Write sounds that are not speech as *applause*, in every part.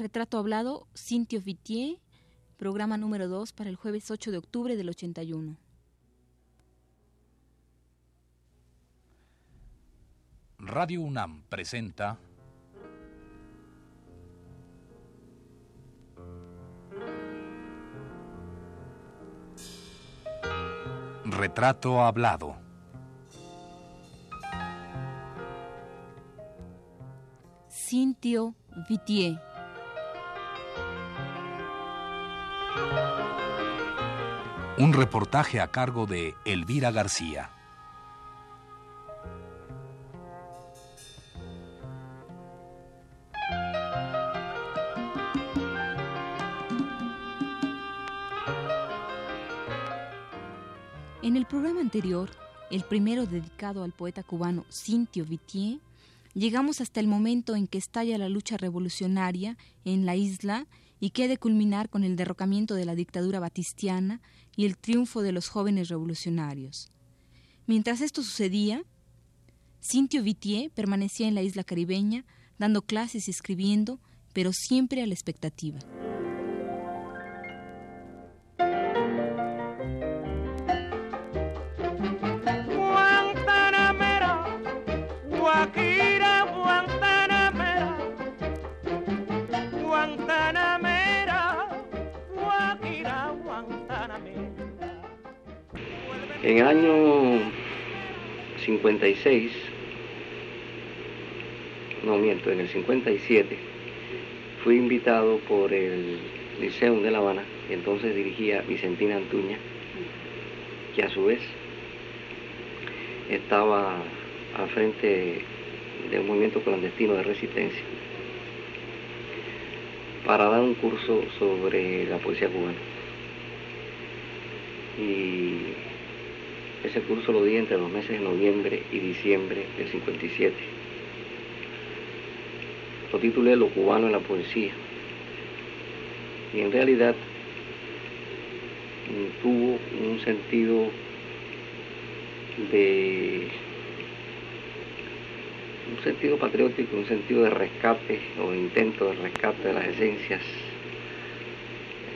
Retrato Hablado, Cintio Vitier, programa número 2 para el jueves 8 de octubre del 81. Radio UNAM presenta Retrato Hablado. Cintio Vitier. Un reportaje a cargo de Elvira García. En el programa anterior, el primero dedicado al poeta cubano Cintio Vitier, llegamos hasta el momento en que estalla la lucha revolucionaria en la isla y que ha de culminar con el derrocamiento de la dictadura batistiana y el triunfo de los jóvenes revolucionarios. Mientras esto sucedía, Cintio Vitier permanecía en la isla caribeña, dando clases y escribiendo, pero siempre a la expectativa. En el año 56, no miento, en el 57, fui invitado por el Liceo de La Habana, que entonces dirigía Vicentina Antuña, que a su vez estaba al frente de un movimiento clandestino de resistencia, para dar un curso sobre la poesía cubana. Y ese curso lo di entre los meses de noviembre y diciembre del 57. Lo titulé Lo cubano en la poesía. Y en realidad mm, tuvo un sentido de un sentido patriótico, un sentido de rescate o intento de rescate de las esencias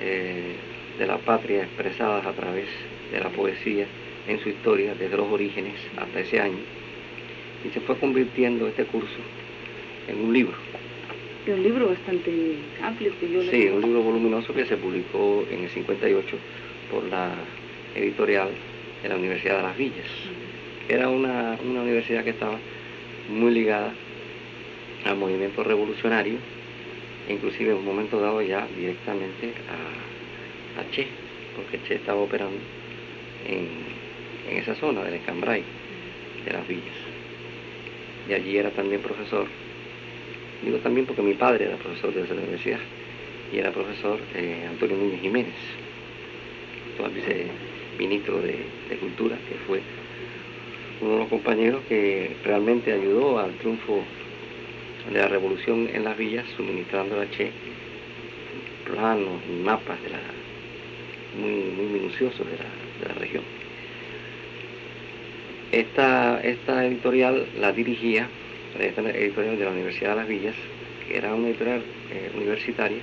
eh, de la patria expresadas a través de la poesía en su historia desde los orígenes hasta ese año y se fue convirtiendo este curso en un libro. Un libro bastante amplio que yo Sí, un libro voluminoso que se publicó en el 58 por la editorial de la Universidad de las Villas. Era una, universidad que estaba muy ligada al movimiento revolucionario, inclusive en un momento dado ya directamente a, a Che, porque Che estaba operando en, en esa zona del Escambray, de las villas. Y allí era también profesor. Digo también porque mi padre era profesor de esa universidad y era profesor eh, Antonio Núñez Jiménez, actual viceministro de, Cultura, que fue uno de los compañeros que realmente ayudó al triunfo de la revolución en las villas, suministrando a Che planos y mapas de la, muy, muy minuciosos la, de la región. Esta, esta editorial la dirigía, esta editorial de la Universidad de las Villas, que era una editorial eh, universitaria,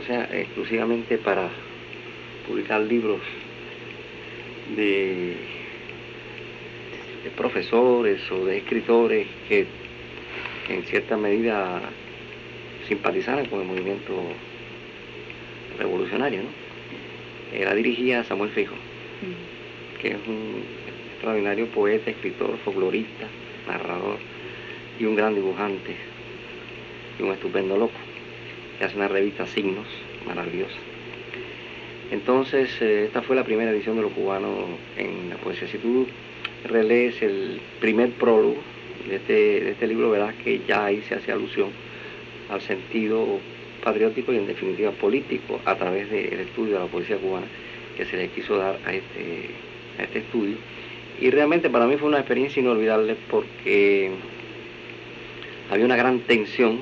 o sea, exclusivamente para publicar libros de, de profesores o de escritores que en cierta medida simpatizaran con el movimiento revolucionario, ¿no? Eh, la dirigía Samuel Fijo, que es un extraordinario poeta, escritor, folclorista, narrador y un gran dibujante y un estupendo loco, que hace una revista Signos maravillosa. Entonces, eh, esta fue la primera edición de Lo Cubano en la poesía. Si tú relees el primer prólogo de este, de este libro, verás que ya ahí se hace alusión al sentido patriótico y en definitiva político a través del estudio de la poesía cubana que se le quiso dar a este, a este estudio y realmente para mí fue una experiencia inolvidable porque había una gran tensión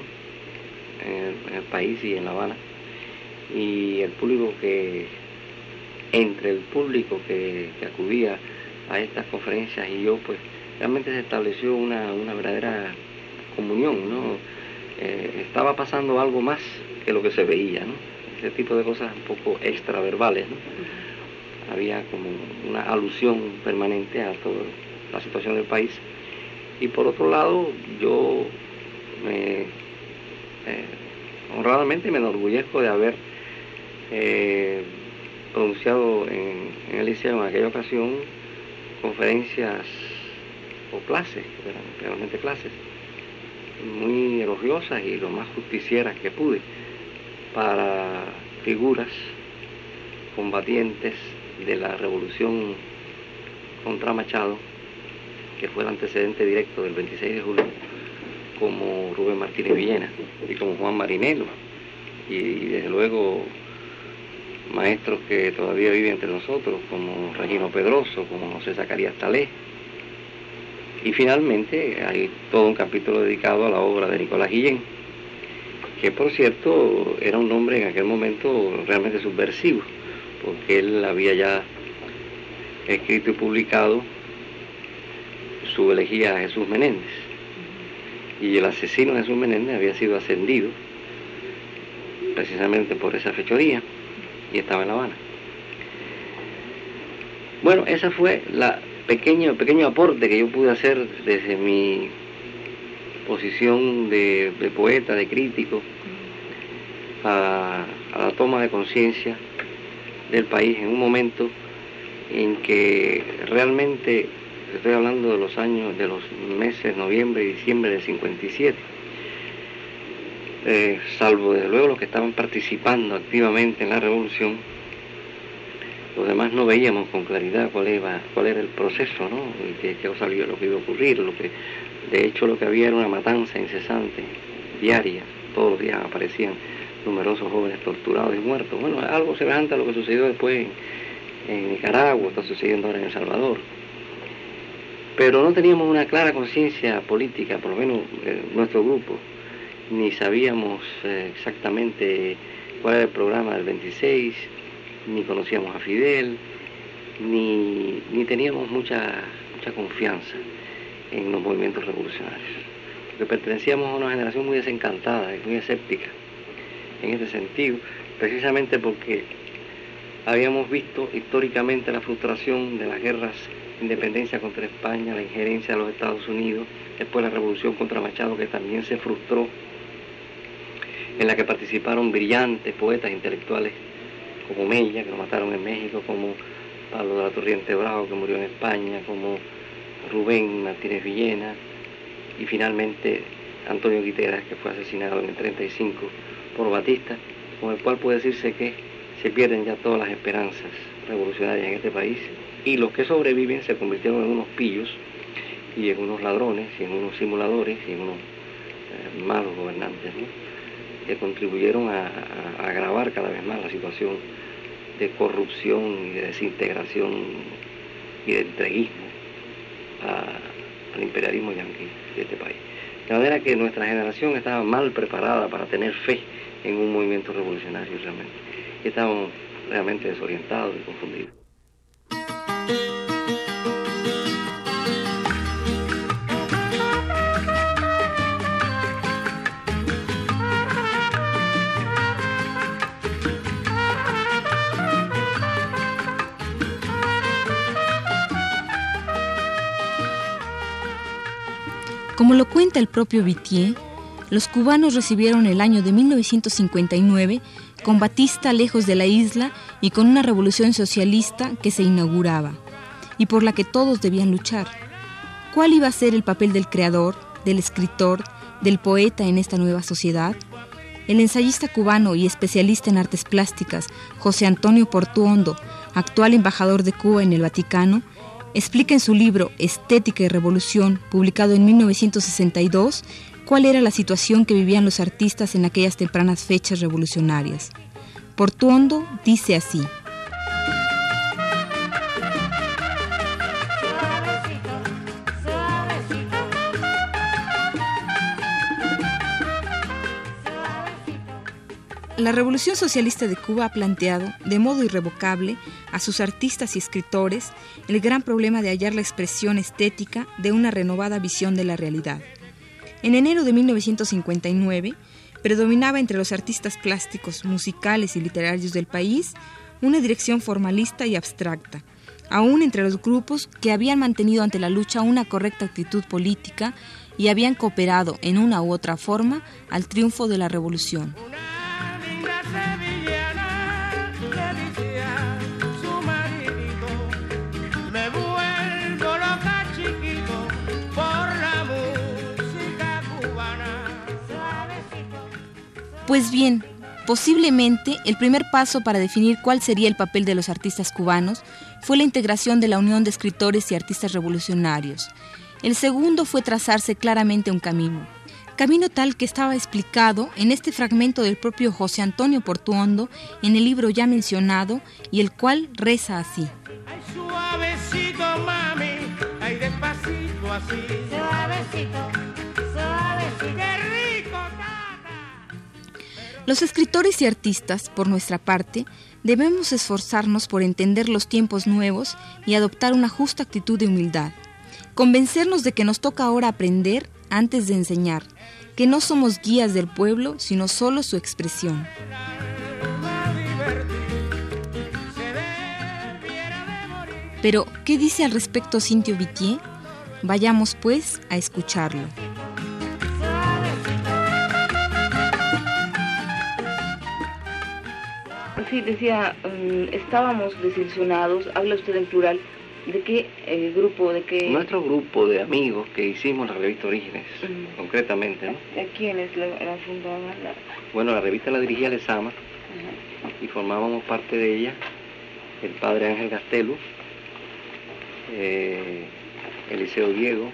en el, país y en La Habana. Y el público que, entre el público que, acudía a estas conferencias y yo, pues realmente se estableció una, verdadera comunión, ¿no? eh, estaba pasando algo más que lo que se veía, ¿no? Ese tipo de cosas un poco extraverbales, ¿no? Había como una alusión permanente a toda la situación del país. Y por otro lado, yo me, eh, honradamente me enorgullezco de haber eh, pronunciado en, el liceo en aquella ocasión conferencias o clases, realmente clases, muy elogiosas y lo más justicieras que pude para figuras combatientes de la revolución contra Machado, que fue el antecedente directo del 26 de julio, como Rubén Martínez Villena y como Juan Marinelo, y, desde luego maestros que todavía viven entre nosotros, como Regino Pedroso, como José Zacarías Talé, y finalmente hay todo un capítulo dedicado a la obra de Nicolás Guillén, que por cierto era un nombre en aquel momento realmente subversivo, porque él había ya escrito y publicado su elegía a Jesús Menéndez. Y el asesino de Jesús Menéndez había sido ascendido precisamente por esa fechoría y estaba en La Habana. Bueno, esa fue la pequeño, pequeño aporte que yo pude hacer desde mi posición de, poeta, de crítico, a, la toma de conciencia del país en un momento en que realmente, estoy hablando de los años, de los meses noviembre y diciembre del 57, eh, salvo desde luego los que estaban participando activamente en la revolución, los demás no veíamos con claridad cuál era, cuál era el proceso, ¿no? qué, qué lo que iba a ocurrir, lo que, de hecho lo que había era una matanza incesante, diaria, todos los días aparecían numerosos jóvenes torturados y muertos. Bueno, algo semejante a lo que sucedió después en, Nicaragua, está sucediendo ahora en El Salvador. Pero no teníamos una clara conciencia política, por lo menos eh, nuestro grupo, ni sabíamos eh, exactamente cuál era el programa del 26, ni conocíamos a Fidel, ni, ni teníamos mucha, mucha confianza en los movimientos revolucionarios. Porque pertenecíamos a una generación muy desencantada y muy escéptica en ese sentido, precisamente porque habíamos visto históricamente la frustración de las guerras de independencia contra España, la injerencia de los Estados Unidos, después la revolución contra Machado que también se frustró, en la que participaron brillantes poetas intelectuales como Mella, que lo mataron en México, como Pablo de la Torriente Bravo, que murió en España, como Rubén Martínez Villena, y finalmente Antonio Guiteras, que fue asesinado en el 35 por Batista, con el cual puede decirse que se pierden ya todas las esperanzas revolucionarias en este país, y los que sobreviven se convirtieron en unos pillos y en unos ladrones y en unos simuladores y en unos eh, malos gobernantes, que contribuyeron a agravar cada vez más la situación de corrupción y de desintegración y de entreguismo al imperialismo yanqui de este país. De manera que nuestra generación estaba mal preparada para tener fe en un movimiento revolucionario realmente. Y estábamos realmente desorientados y confundidos. Como lo cuenta el propio Vitier, los cubanos recibieron el año de 1959 con Batista lejos de la isla y con una revolución socialista que se inauguraba y por la que todos debían luchar. ¿Cuál iba a ser el papel del creador, del escritor, del poeta en esta nueva sociedad? El ensayista cubano y especialista en artes plásticas, José Antonio Portuondo, actual embajador de Cuba en el Vaticano, explica en su libro Estética y Revolución, publicado en 1962, cuál era la situación que vivían los artistas en aquellas tempranas fechas revolucionarias. Portuondo dice así. La Revolución Socialista de Cuba ha planteado, de modo irrevocable, a sus artistas y escritores el gran problema de hallar la expresión estética de una renovada visión de la realidad. En enero de 1959, predominaba entre los artistas plásticos, musicales y literarios del país una dirección formalista y abstracta, aún entre los grupos que habían mantenido ante la lucha una correcta actitud política y habían cooperado en una u otra forma al triunfo de la revolución. Pues bien, posiblemente el primer paso para definir cuál sería el papel de los artistas cubanos fue la integración de la Unión de Escritores y Artistas Revolucionarios. El segundo fue trazarse claramente un camino, camino tal que estaba explicado en este fragmento del propio José Antonio Portuondo en el libro ya mencionado y el cual reza así. suavecito, mami, despacito así. Suavecito, suavecito. Los escritores y artistas, por nuestra parte, debemos esforzarnos por entender los tiempos nuevos y adoptar una justa actitud de humildad. Convencernos de que nos toca ahora aprender antes de enseñar, que no somos guías del pueblo, sino solo su expresión. Pero, ¿qué dice al respecto Cintio Vitier? Vayamos pues a escucharlo. Sí, decía, mm, estábamos desilusionados, habla usted en plural, ¿de qué eh, grupo? de qué Nuestro grupo de amigos que hicimos la revista Orígenes, concretamente, ¿no? ¿A quiénes la, la fundaban? Bueno, la revista la dirigía Lezama y formábamos parte de ella el padre Ángel Gastelu, eh, Eliseo Diego,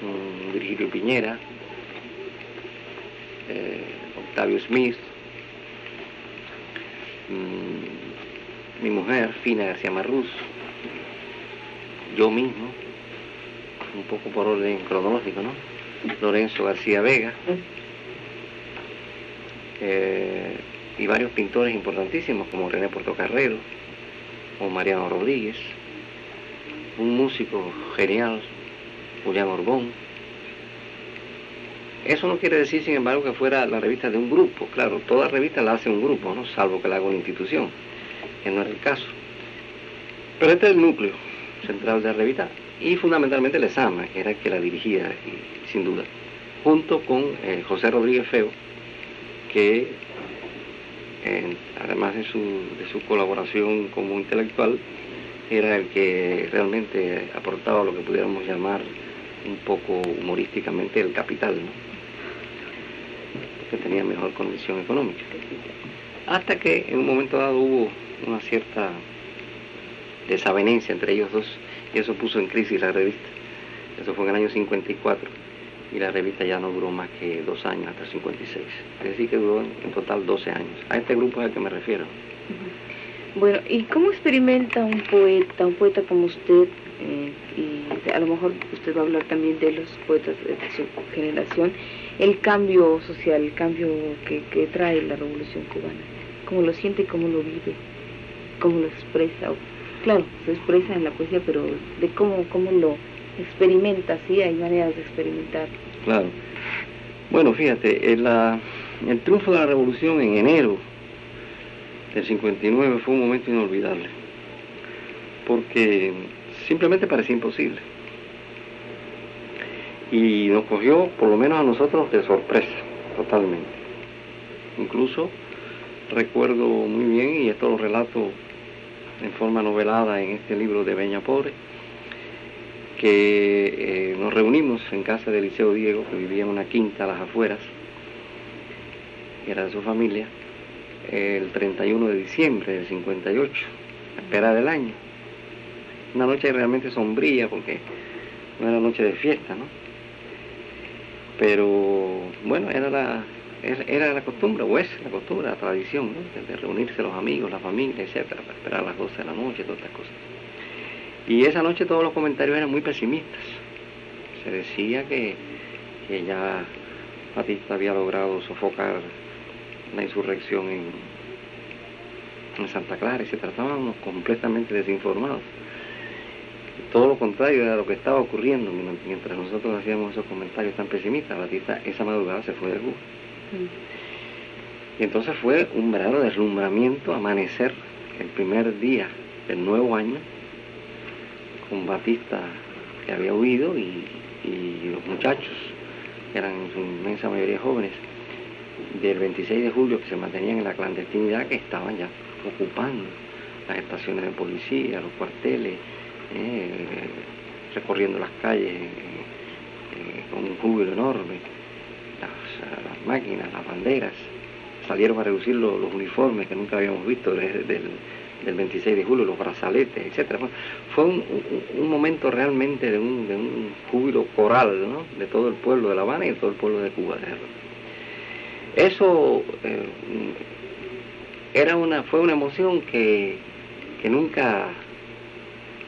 mm, Virgilio Piñera, eh, Octavio Smith, Mm, mi mujer, Fina García Marruz, yo mismo, un poco por orden cronológico, ¿no? Lorenzo García Vega, eh, y varios pintores importantísimos como René Portocarrero o Mariano Rodríguez, un músico genial, Julián Orbón, eso no quiere decir, sin embargo, que fuera la revista de un grupo. Claro, toda revista la hace un grupo, ¿no? Salvo que la haga una institución, que no era el caso. Pero este es el núcleo central de la revista y fundamentalmente el ESAMA, que era el que la dirigía, sin duda, junto con eh, José Rodríguez Feo, que además de su, de su colaboración como intelectual, era el que realmente aportaba lo que pudiéramos llamar un poco humorísticamente el capital, ¿no? Que tenía mejor condición económica. Hasta que en un momento dado hubo una cierta desavenencia entre ellos dos y eso puso en crisis la revista. Eso fue en el año 54 y la revista ya no duró más que dos años, hasta 56. Es decir, que duró en total 12 años. A este grupo es al que me refiero. Bueno, ¿y cómo experimenta un poeta, un poeta como usted, eh, y a lo mejor usted va a hablar también de los poetas de su generación, el cambio social, el cambio que, trae la revolución cubana, cómo lo siente, cómo lo vive, cómo lo expresa. Claro, se expresa en la poesía, pero de cómo, cómo lo experimenta, sí, hay maneras de experimentar. Claro. Bueno, fíjate, el, el triunfo de la revolución en enero del 59 fue un momento inolvidable, porque simplemente parecía imposible y nos cogió, por lo menos a nosotros, de sorpresa, totalmente. Incluso recuerdo muy bien, y esto lo relato en forma novelada en este libro de Beña Pobre, que eh, nos reunimos en casa de Eliseo Diego, que vivía en una quinta a las afueras, que era de su familia, el 31 de diciembre del 58, a espera del año. Una noche realmente sombría porque no era noche de fiesta, ¿no? Pero bueno, era la, era la costumbre, o es la costumbre, la tradición, de, reunirse los amigos, la familia, etcétera, para esperar a las 12 de la noche, todas estas cosas. Y esa noche todos los comentarios eran muy pesimistas. Se decía que, que ya Batista había logrado sofocar la insurrección en, en Santa Clara, y se tratábamos completamente desinformados. Todo lo contrario era lo que estaba ocurriendo mientras nosotros hacíamos esos comentarios tan pesimistas. Batista esa madrugada se fue de Cuba. Y entonces fue un verdadero deslumbramiento amanecer el primer día del nuevo año con Batista que había huido y, los muchachos, que eran en su inmensa mayoría jóvenes, del 26 de julio que se mantenían en la clandestinidad, que estaban ya ocupando las estaciones de policía, los cuarteles, eh, recorriendo las calles eh, con un júbilo enorme, las, máquinas, las banderas, salieron a reducir los, uniformes que nunca habíamos visto desde del 26 de julio, los brazaletes, etcétera. Fue un, momento realmente de un, de júbilo coral de todo el pueblo de La Habana y de todo el pueblo de Cuba. Eso eh, era una, fue una emoción que, que nunca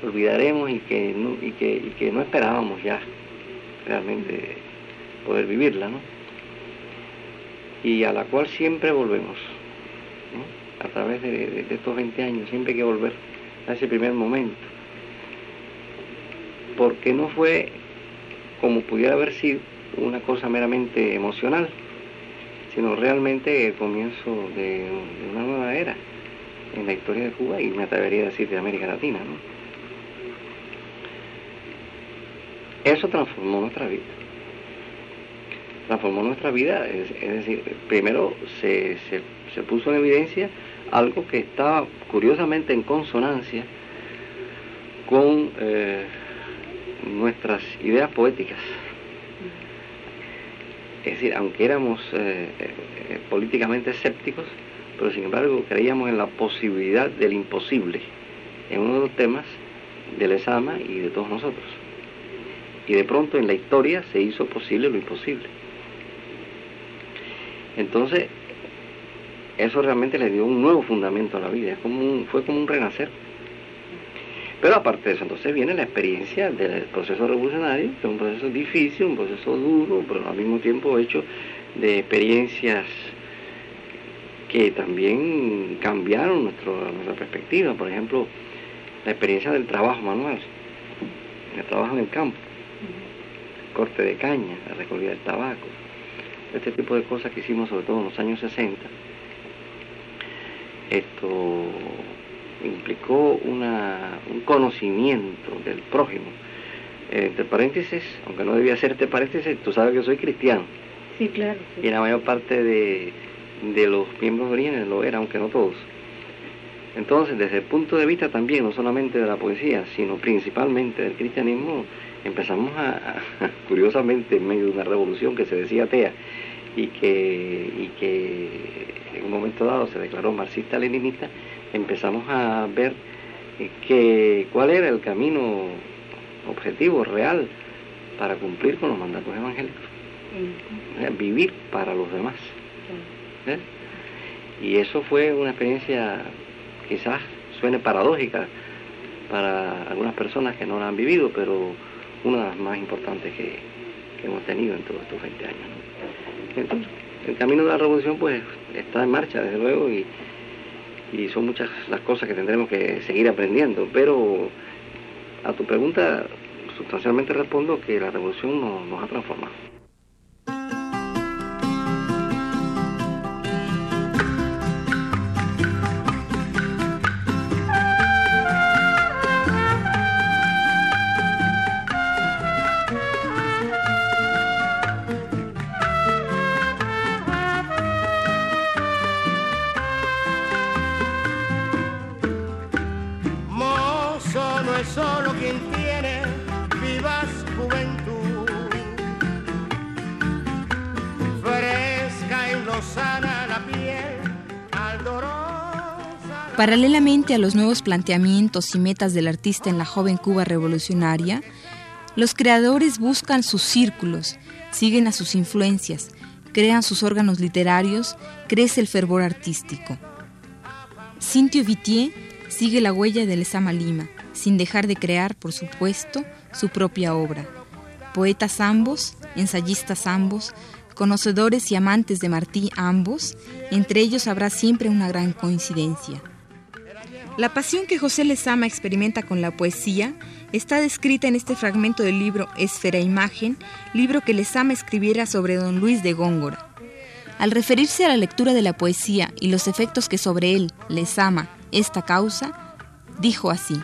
olvidaremos y que, no, y, que, y que no esperábamos ya realmente poder vivirla, ¿no? Y a la cual siempre volvemos a través de, estos 20 años, siempre hay que volver a ese primer momento. Porque no fue como pudiera haber sido una cosa meramente emocional, sino realmente el comienzo de, una nueva era en la historia de Cuba y me atrevería a decir de América Latina. Eso transformó nuestra vida. Transformó nuestra vida, es, decir, primero se, se puso en evidencia algo que estaba curiosamente en consonancia con eh, nuestras ideas poéticas. Es decir, aunque éramos eh, eh, políticamente escépticos, pero sin embargo creíamos en la posibilidad del imposible en uno de los temas del Esama y de todos nosotros. Y de pronto en la historia se hizo posible lo imposible. Entonces, eso realmente le dio un nuevo fundamento a la vida, fue como un renacer. Pero aparte de eso, entonces viene la experiencia del proceso revolucionario, que es un proceso difícil, un proceso duro, pero al mismo tiempo hecho de experiencias que también cambiaron nuestra perspectiva. Por ejemplo, la experiencia del trabajo manual, el trabajo en el campo, corte de caña, la recogida del tabaco, este tipo de cosas que hicimos sobre todo en los años 60 esto implicó una, un conocimiento del prójimo. Eh, entre paréntesis, aunque no debía ser entre paréntesis, tú sabes que soy cristiano. Sí, claro. Y la mayor parte de, los miembros de Oriente lo era, aunque no todos. Entonces, desde el punto de vista también, no solamente de la poesía, sino principalmente del cristianismo, empezamos a, *laughs* curiosamente, en medio de una revolución que se decía atea, y que, y que en un momento dado se declaró marxista-leninista, empezamos a ver eh, que, cuál era el camino objetivo, real, para cumplir con los mandatos evangélicos. vivir para los demás. ¿Eh? Y eso fue una experiencia, quizás suene paradójica para algunas personas que no la han vivido, pero una de las más importantes que, hemos tenido en todos estos 20 años. el camino de la revolución pues está en marcha, desde luego, y, son muchas las cosas que tendremos que seguir aprendiendo. Pero a tu pregunta, sustancialmente respondo que la revolución nos ha transformado. Paralelamente a los nuevos planteamientos y metas del artista en la joven Cuba revolucionaria, los creadores buscan sus círculos, siguen a sus influencias, crean sus órganos literarios, crece el fervor artístico. Cintio Vitier sigue la huella de Lezama Lima, sin dejar de crear, por supuesto, su propia obra. Poetas ambos, ensayistas ambos, conocedores y amantes de Martí ambos, entre ellos habrá siempre una gran coincidencia. La pasión que José Lezama experimenta con la poesía está descrita en este fragmento del libro Esfera Imagen, libro que Lezama escribiera sobre don Luis de Góngora. Al referirse a la lectura de la poesía y los efectos que sobre él Lezama esta causa, dijo así.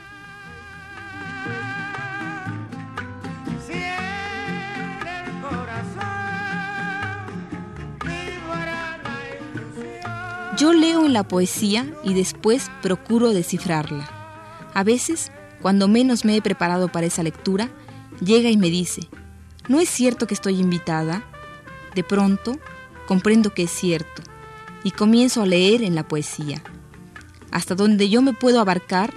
Yo leo en la poesía y después procuro descifrarla. A veces, cuando menos me he preparado para esa lectura, llega y me dice, ¿no es cierto que estoy invitada? De pronto, comprendo que es cierto y comienzo a leer en la poesía. Hasta donde yo me puedo abarcar,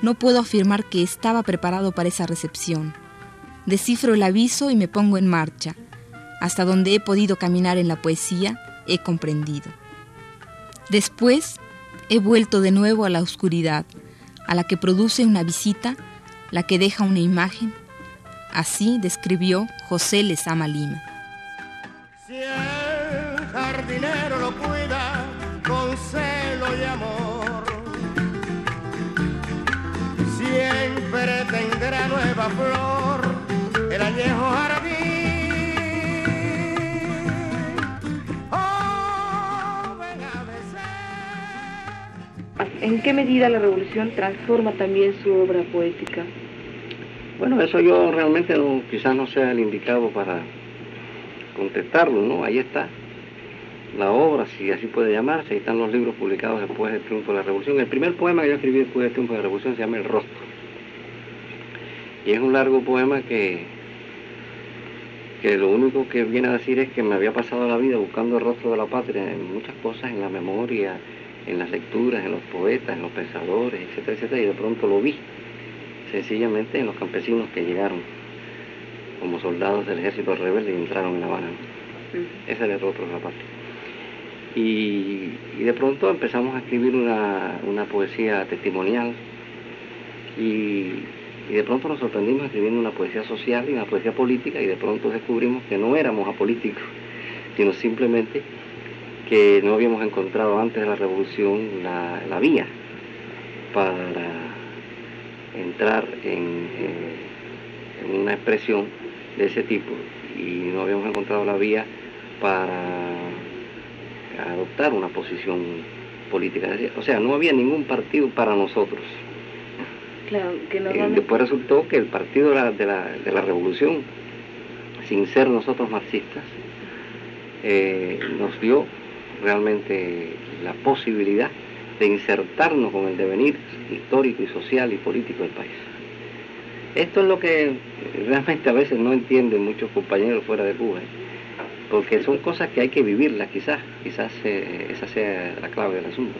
no puedo afirmar que estaba preparado para esa recepción. Descifro el aviso y me pongo en marcha. Hasta donde he podido caminar en la poesía, he comprendido. Después he vuelto de nuevo a la oscuridad, a la que produce una visita, la que deja una imagen. Así describió José Lezama Lima. Si el jardinero lo cuida con celo y amor, siempre tendrá nueva flor ¿En qué medida la revolución transforma también su obra poética? Bueno, eso yo realmente quizás no sea el indicado para contestarlo, ¿no? Ahí está la obra, si así puede llamarse, ahí están los libros publicados después del triunfo de la revolución. El primer poema que yo escribí después del triunfo de la revolución se llama El rostro. Y es un largo poema que, que lo único que viene a decir es que me había pasado la vida buscando el rostro de la patria en muchas cosas, en la memoria, en las lecturas, en los poetas, en los pensadores, etcétera, etcétera, y de pronto lo vi, sencillamente en los campesinos que llegaron como soldados del ejército rebelde y entraron en La Habana. Ese era el rostro de la patria. Y, de pronto empezamos a escribir una, poesía testimonial y, y, de pronto nos sorprendimos escribiendo una poesía social y una poesía política y de pronto descubrimos que no éramos apolíticos, sino simplemente que no habíamos encontrado antes de la revolución la, vía para entrar en, una expresión de ese tipo y no habíamos encontrado la vía para adoptar una posición política. O sea, no había ningún partido para nosotros. Claro, que eh, después resultó que el partido de la, de la, revolución, sin ser nosotros marxistas, eh, nos dio realmente la posibilidad de insertarnos con el devenir histórico y social y político del país. Esto es lo que realmente a veces no entienden muchos compañeros fuera de Cuba, ¿eh? porque son cosas que hay que vivirlas quizás, quizás eh, esa sea la clave del asunto.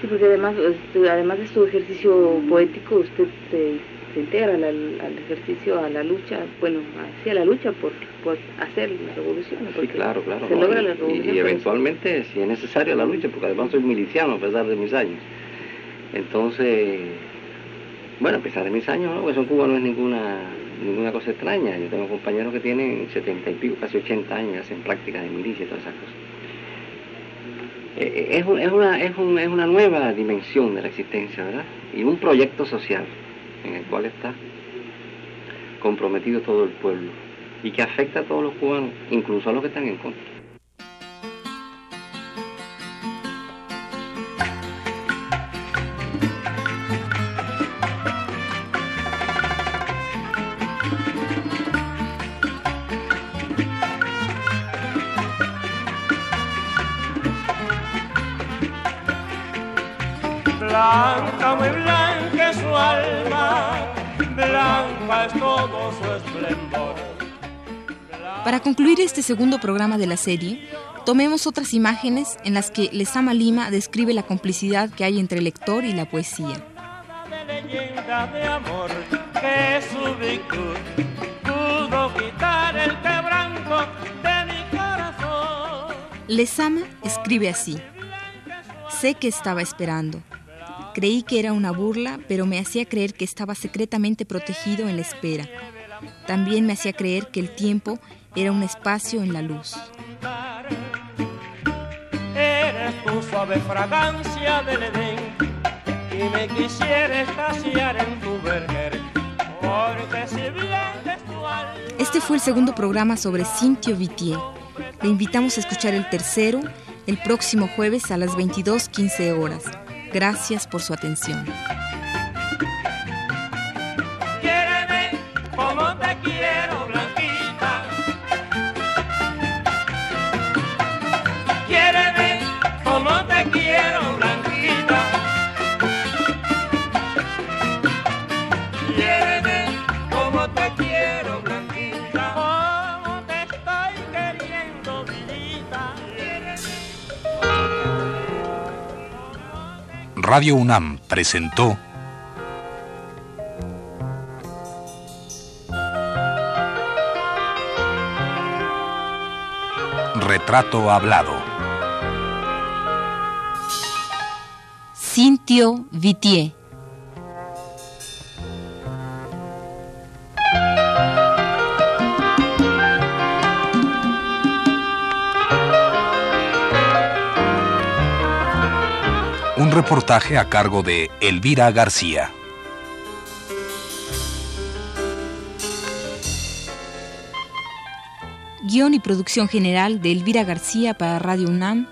Sí, porque además, este, además de su ejercicio poético, usted eh, se integra al, ejercicio, a la lucha, bueno, hacia la lucha por, por hacer la revolución. Sí, claro, claro. Se logra la revolución. Y, eventualmente, si es necesario, la lucha, porque además soy miliciano a pesar de mis años. Entonces, bueno, a pesar de mis años, ¿no? eso en Cuba no es ninguna ninguna cosa extraña. Yo tengo compañeros que tienen setenta y pico, casi 80 años, hacen prácticas de milicia y todas esas cosas. Eh, eh, es, es, una, es, un, es una nueva dimensión de la existencia, ¿verdad? Y un proyecto social en el cual está comprometido todo el pueblo y que afecta a todos los cubanos, incluso a los que están en contra. Para concluir este segundo programa de la serie, tomemos otras imágenes en las que Lezama Lima describe la complicidad que hay entre el lector y la poesía. Lezama escribe así. Sé que estaba esperando. Creí que era una burla, pero me hacía creer que estaba secretamente protegido en la espera. También me hacía creer que el tiempo era un espacio en la luz. Eres tu suave fragancia del Edén y me quisiera estaciar en tu verger. Porque si bien tu alma, Este fue el segundo programa sobre Cintio Vitier. Le invitamos a escuchar el tercero el próximo jueves a las 22.15 horas. Gracias por su atención. Radio UNAM presentó Retrato Hablado. Cintio Vitier. Un reportaje a cargo de Elvira García. Guión y producción general de Elvira García para Radio UNAM.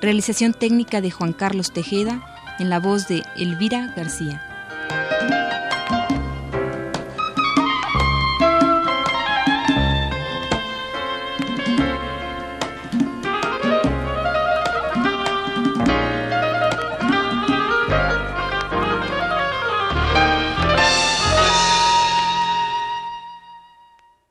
Realización técnica de Juan Carlos Tejeda en la voz de Elvira García.